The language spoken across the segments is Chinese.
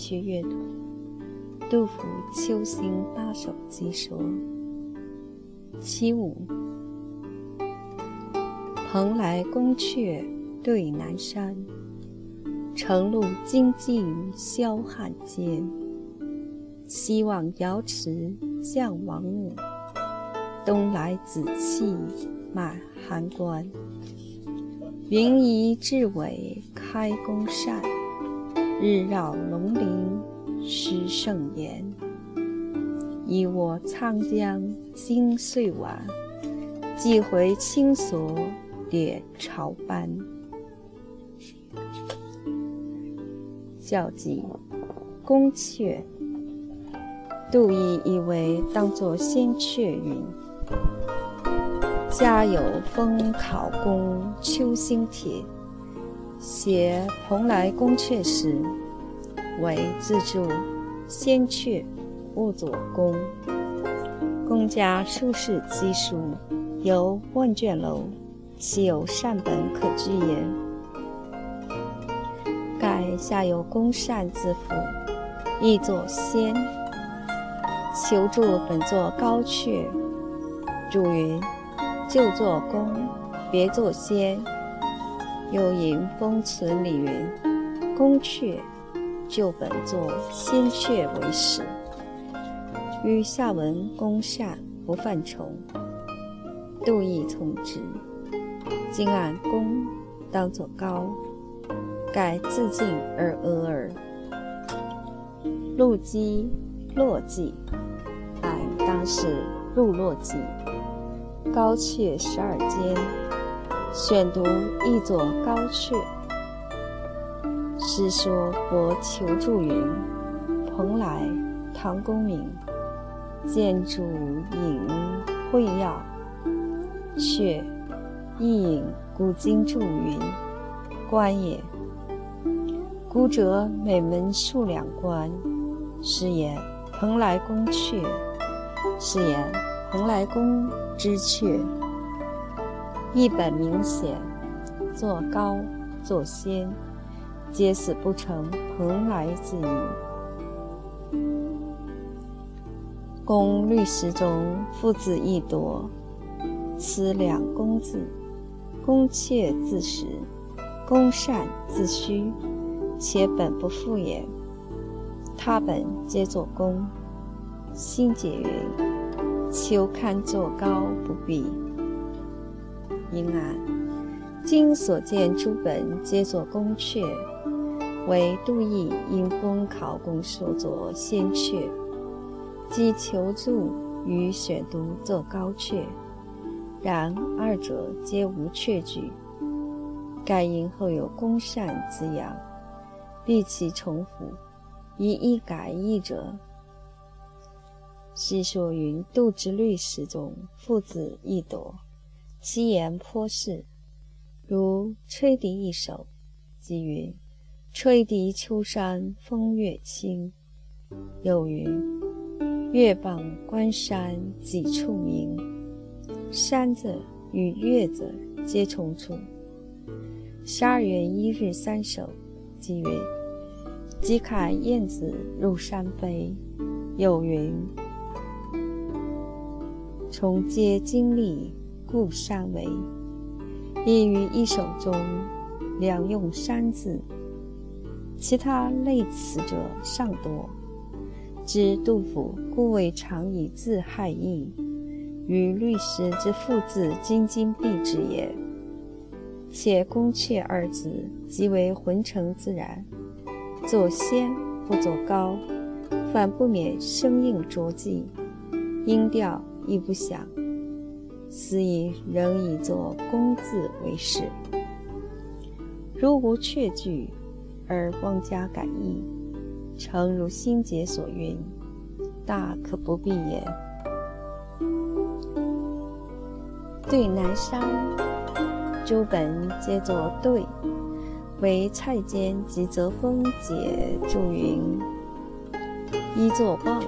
天的读书时间，继续阅读杜甫《秋兴八首集说》其五：蓬莱宫阙对南山，乘露金髻销汉间。西望瑶池将王母，东来紫气满函关。云移至尾开宫扇，日绕龙鳞失圣颜。一卧沧江今岁晚，寄回青锁点朝班。教记宫阙，杜毅以为当作仙阙云。家有封考公秋兴帖，写蓬莱宫阙时，为自注仙阙勿作宫。公家书事积书，有万卷楼，岂有善本可知也？盖下有公善字符，亦作仙。求助本作高阙，主云。就作公，别作仙。又引《封存》里云：“宫阙就本作仙阙为始。”与下文公善不犯重，杜毅从之。今按公当作高，改自敬而阿耳。陆机落记，按当是陆落记。高阙十二间，选读一作高阙。诗说博求助云：蓬莱唐公明，建筑引会要，阙亦引古今著云：关也。古者每门数两关，是言蓬莱宫阙，是言蓬莱宫。之阙，一本明显，作高作仙，皆死不成蓬莱之意。公律诗中父字亦多，此两公字，公妾自实，公善自虚，且本不复也。他本皆作公，心解云。秋堪作高不必，因案今所见诸本皆作宫阙，唯杜毅因封考公所作仙阙，即求助与选读作高阙，然二者皆无阙句。盖因后有公善滋养，必其重复，以一改一者。西说云：“杜之律史中，父子亦多，其言颇是。如吹笛一首，即云：‘吹笛秋山风月清。’又云：‘月傍关山几处明。’山字与月字皆重处。十二月一日三首，即云：‘即看燕子入山飞。’又云。”重接经历故山为，亦于一首中两用山字，其他类词者尚多。知杜甫故未常以字害意，与律诗之复字京津必之也。且宫阙二字即为浑成自然，作仙不作高，反不免生硬拙记，音调。亦不响，斯以仍以作公字为是。如无阙句，而妄加改意，诚如心结所云，大可不必也。对南山，诸本皆作对，唯蔡坚及泽风解注云：一作望，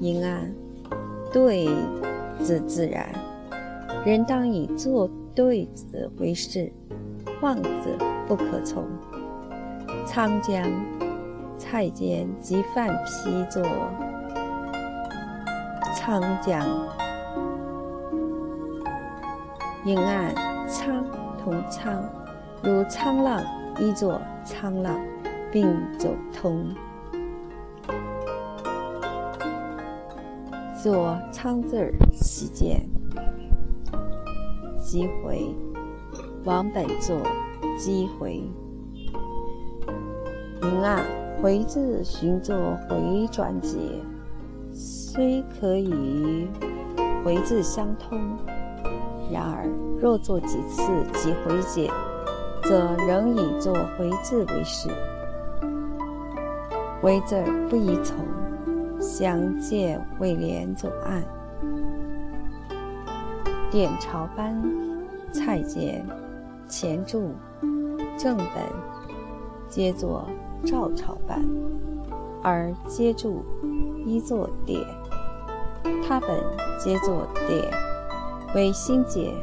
因案。对字自然，人当以作对子为是，妄字不可从。沧江，蔡监即范批作沧江。阴暗沧同沧，如沧浪，一作沧浪，并走通。作仓字儿，喜见。即回，王本座即回。云啊，回字寻作回转解，虽可以回字相通，然而若作几次即回解，则仍以作回字为是。回字不宜从，相见未连左岸。点朝班，蔡简，前注，正本，皆作赵朝班，而皆注一作点，他本皆作点，为新解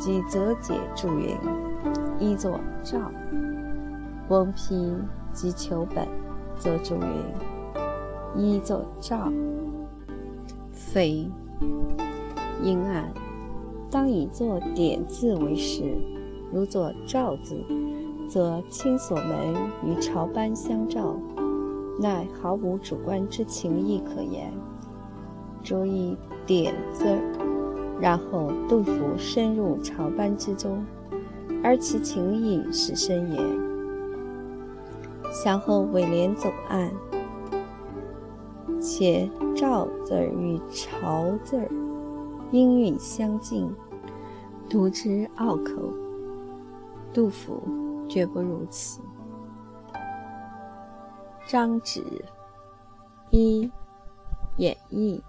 及则解注云，一作赵。翁批及求本，则注云，一作赵。非阴暗。当以作点字为实，如作赵字，则亲所门与朝班相照，乃毫无主观之情意可言。注意点字，然后杜甫深入朝班之中，而其情意是深也。向后尾联走岸，且赵字与朝字。音韵相近，读之拗口。杜甫绝不如此。张謇一演绎。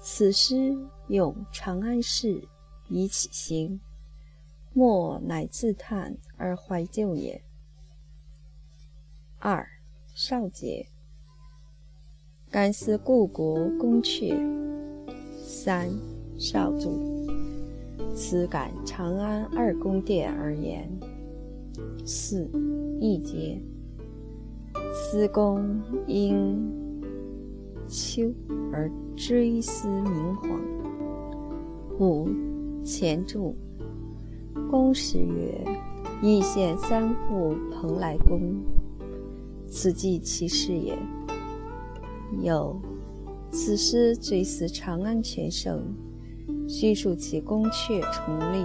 此诗咏长安市，以启兴，莫乃自叹而怀旧也。二少杰。感思故国宫阙。三少注，此感长安二宫殿而言。四一节，思公因秋而追思明皇。五前注，公时曰：“义县三户蓬莱宫，此即其事也。”有。此诗最似长安全盛，叙述其宫阙重立、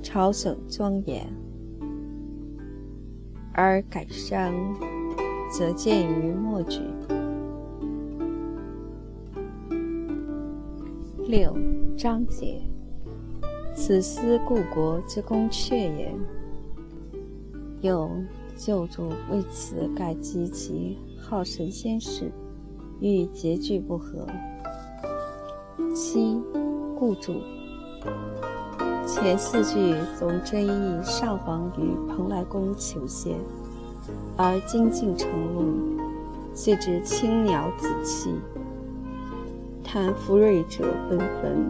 朝省庄严；而感伤，则见于末句。六章节，此思故国之宫阙也。有旧主为此改及其好神仙事。与结句不合。七，故注。前四句总追忆上皇于蓬莱宫求仙，而精进成录，却知青鸟子气，叹福瑞者纷纷。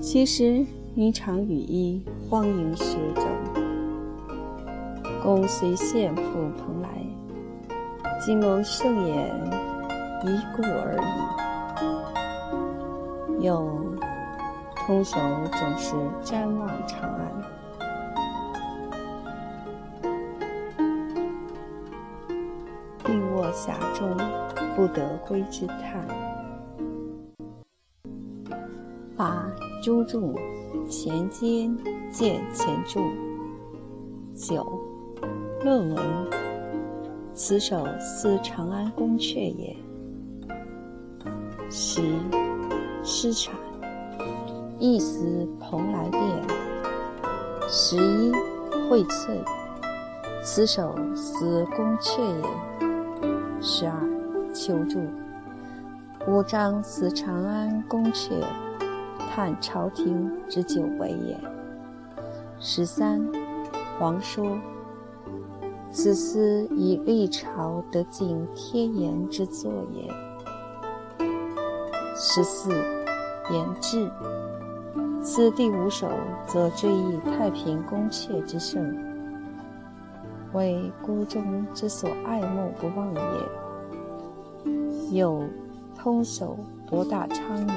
其实霓裳羽衣，荒淫雪整，宫虽献赴蓬莱。今谋盛宴，一顾而已。又通手总是瞻望长安，病卧峡中，不得归之叹。八朱注前肩见前注。九论文。此首思长安宫阙也。十诗产，一思蓬莱殿。十一荟萃，此首思宫阙也。十二求助，五章思长安宫阙，叹朝廷之久违也。十三王说。此思以历朝得尽天颜之作也。十四言志，此第五首则追忆太平宫阙之盛，为孤中之所爱慕不忘也。有通首博大昌明，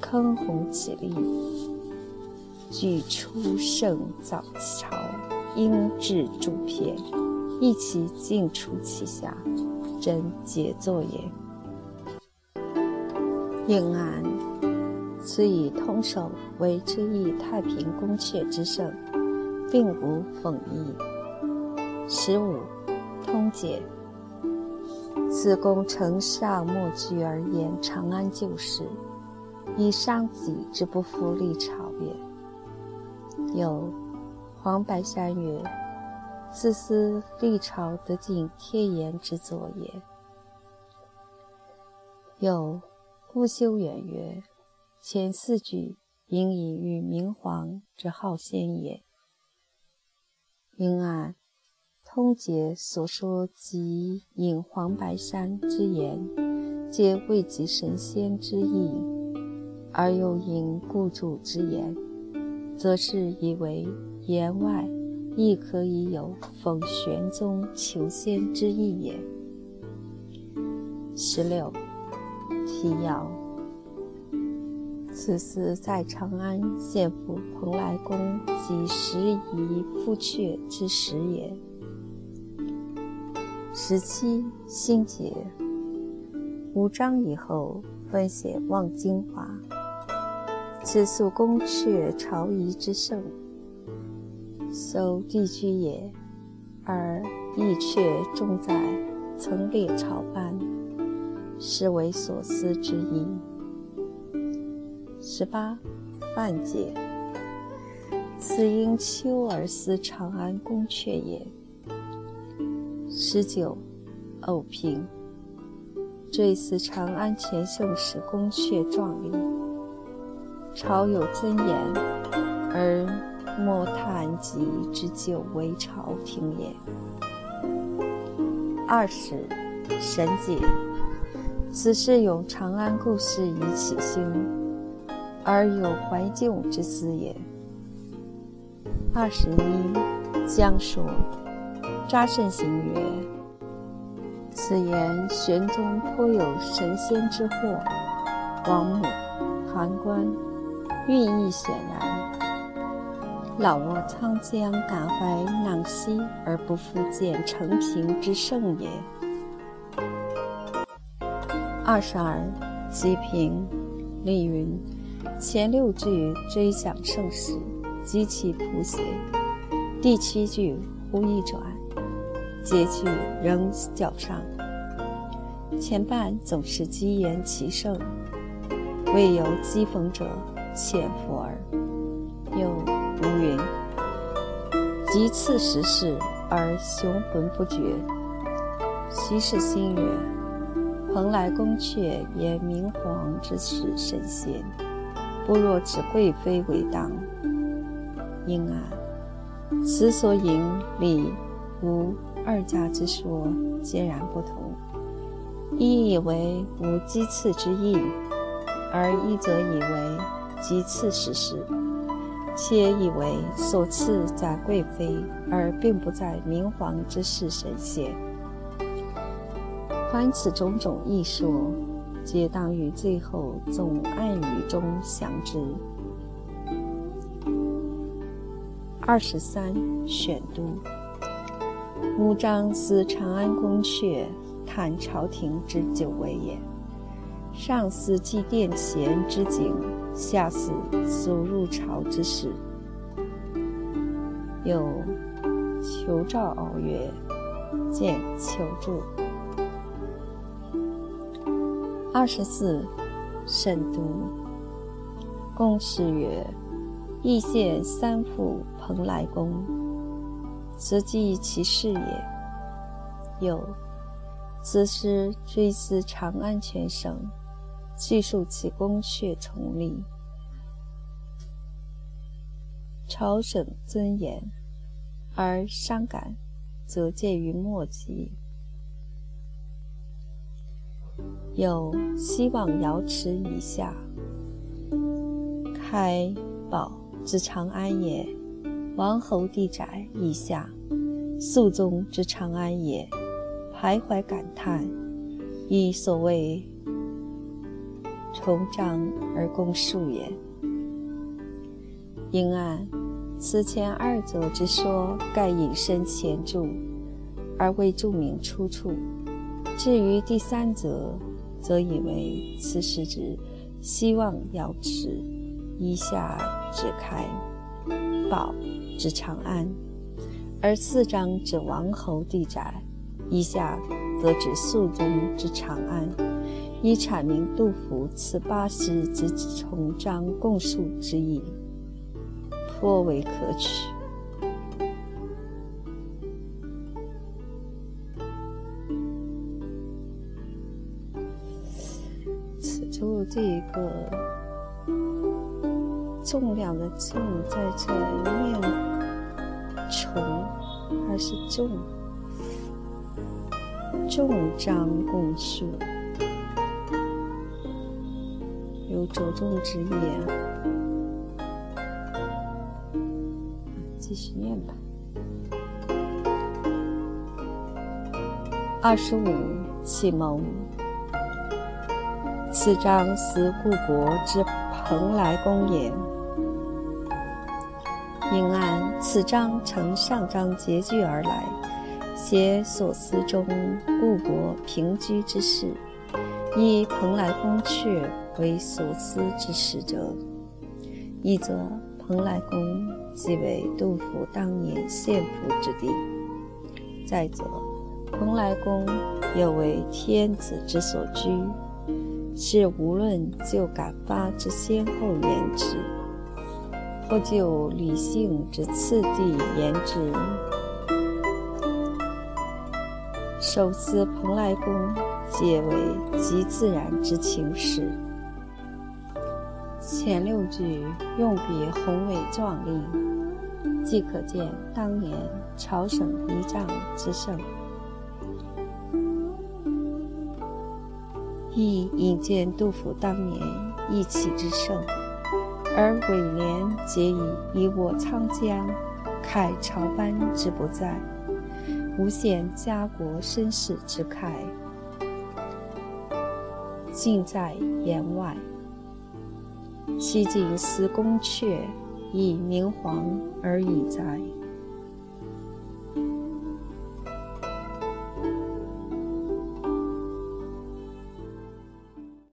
坑洪起立，举出圣早朝，应至主篇，一其尽出其下，真杰作也。应安，此以通首为追忆太平宫阙之盛，并无讽意。十五，通解。此公承上末句而言长安旧事，以伤己之不复立朝也。有黄白山曰：“此思历朝得尽天言之作也。”又。不修远曰：“前四句应以喻明皇之好仙也。”因按通解所说及引黄白山之言，皆未及神仙之意，而又引故主之言，则是以为言外亦可以有讽玄宗求仙之意也。十六。提要：此次在长安献俘蓬莱宫及时宜复阙之时也。十七心结，五章以后分写望京华。此宿宫阙朝仪之盛，搜地居也，而亦却重在曾列朝班。是为所思之意。十八，范解。此因秋而思长安宫阙也。十九，偶平。坠思长安前盛时宫阙壮丽，朝有尊严，而莫叹及之久为朝廷也。二十，神解。此事有长安故事以起兴，而有怀旧之思也。二十一，将说。扎慎行曰：“此言玄宗颇有神仙之惑，王母、函官，寓意显然。老若沧江，感怀囊兮而不复见承平之盛也。”二十二，吉平，丽云，前六句追想盛世，极其谱写；第七句忽一转，结句仍较上。前半总是激言其盛，未有讥讽者，浅伏耳。又：及次时事而雄浑不绝。徐氏心曰。蓬莱宫阙也明皇之事神仙，不若指贵妃为当。因案，此所引理吴二家之说截然不同。一以为无鸡次之意，而一则以为讥刺实事，且以为所赐在贵妃，而并不在明皇之事神仙。凡此种种异说，皆当于最后总暗语中详之。二十三选读，五章思长安宫阙，叹朝廷之久违也。上思祭殿前之景，下思所入朝之事。有求诏敖曰：“见求助。”二十四，慎独。公事曰：“义县三府蓬莱宫，此即其事也。”有此诗追思长安全省，叙述其宫阙崇丽，朝省尊严，而伤感，则见于末集。有希望瑶池以下，开宝之长安也，王侯地宅以下，肃宗之长安也。徘徊感叹，亦所谓重章而共数也。因按此前二则之说，盖引申前注，而未注明出处。至于第三则，则以为此是指希望要持以下指开宝之长安，而四章指王侯地宅。以下则指肃宗之长安，以阐明杜甫此八诗之重章共述之意，颇为可取。此处这一个重量的重在这念重还是重？重章共述，着重之意。继续念吧。二十五，启蒙。此章思故国之蓬莱宫也。因按此章承上章结句而来。写所思中故国平居之事，以蓬莱宫阙为所思之始者。一则蓬莱宫即为杜甫当年献俘之地；再则蓬莱宫又为天子之所居，是无论就感发之先后言之，或就理性之次第言之。首思蓬莱宫，皆为极自然之情史。前六句用笔宏伟壮丽，即可见当年朝省仪仗之盛，亦引见杜甫当年意气之盛。而尾联皆以“以我沧江，慨朝班之不在”。无限家国身世之慨，尽在言外。西晋司宫阙，以明黄而已哉。